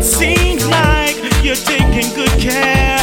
Seems like you're taking good care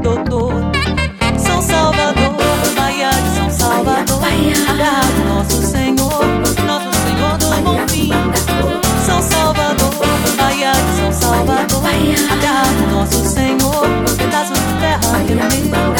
doutor. São Salvador, Bahia de São Salvador, terra do nosso Senhor, nosso Senhor do bom fim. São Salvador, Bahia de São Salvador, terra do nosso Senhor, pedaço de terra que é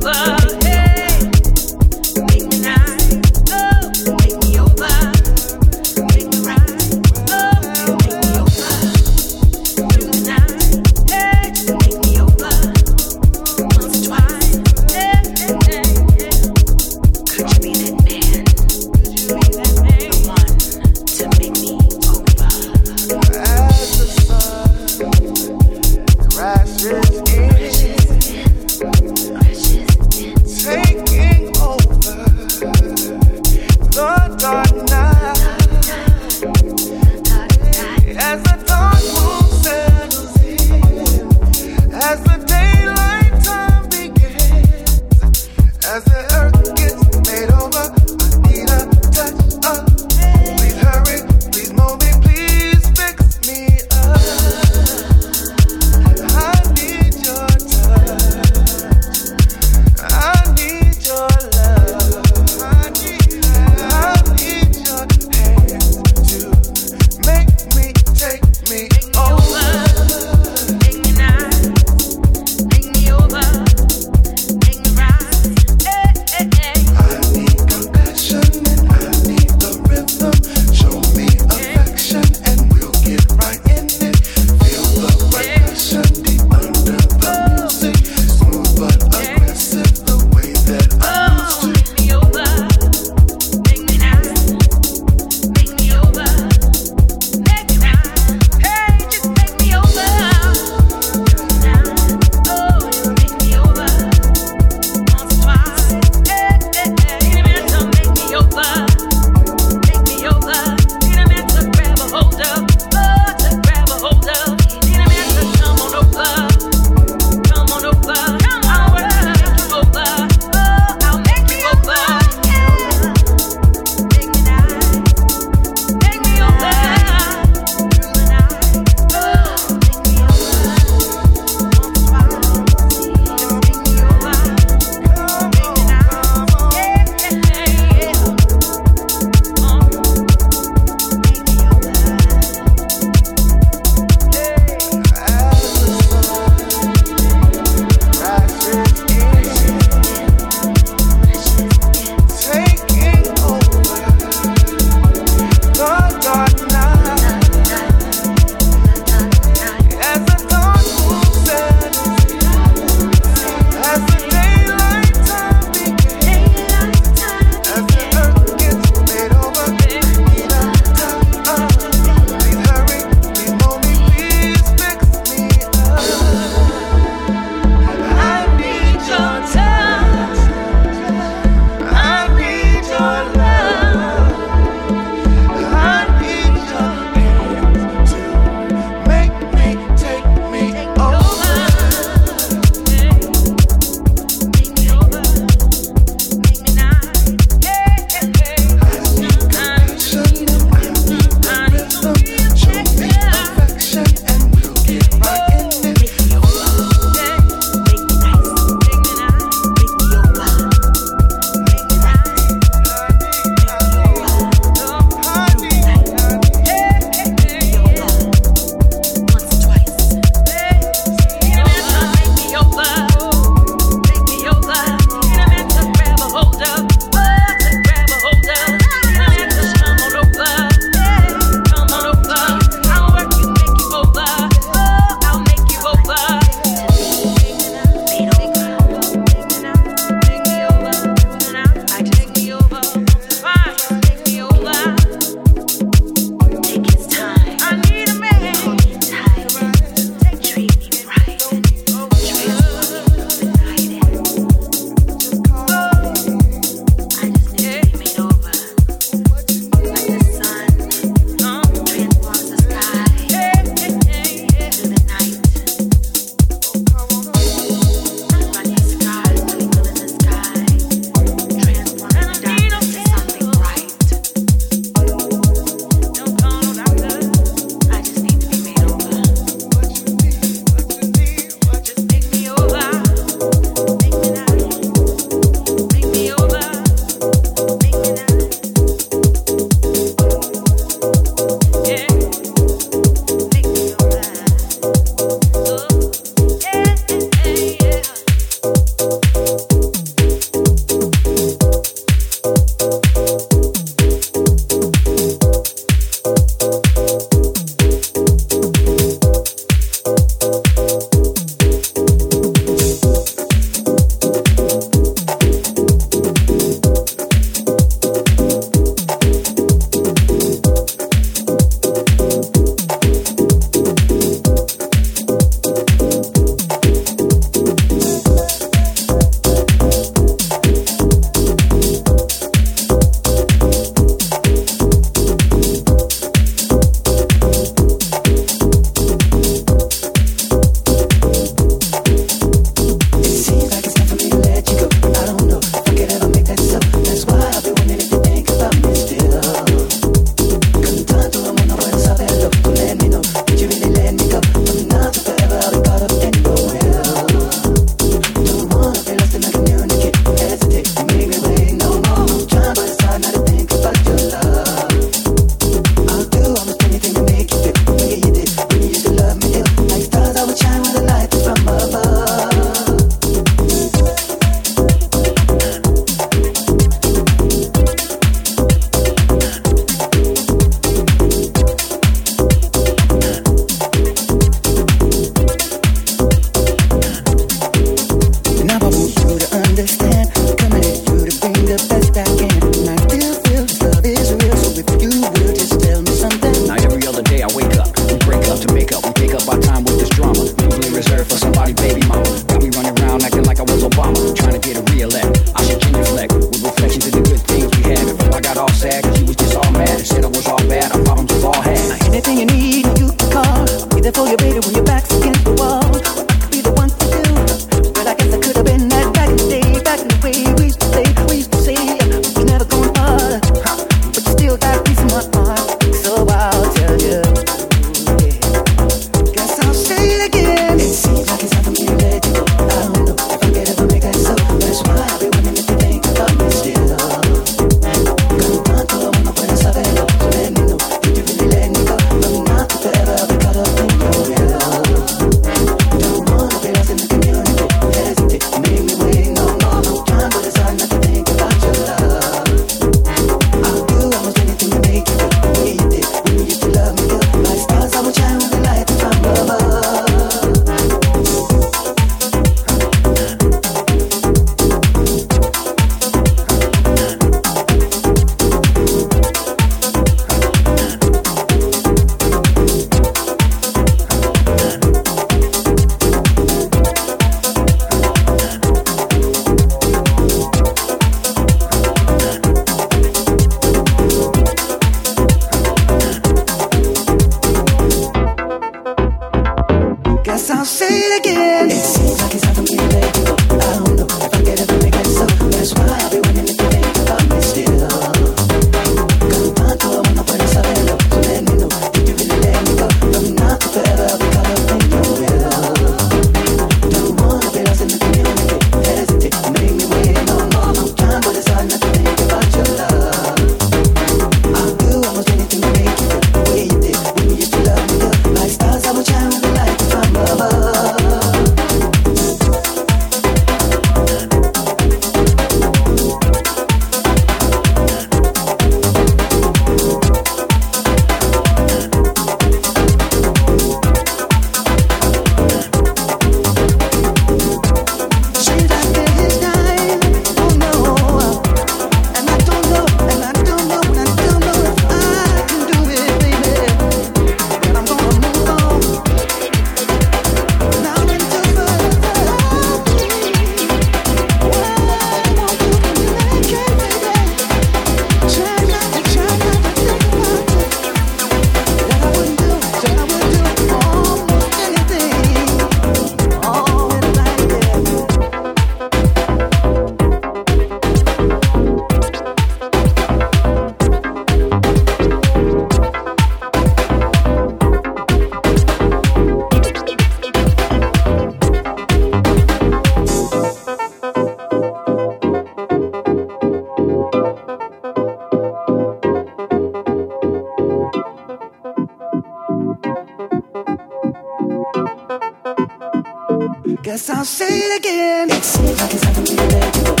Guess I'll say it again. Like it's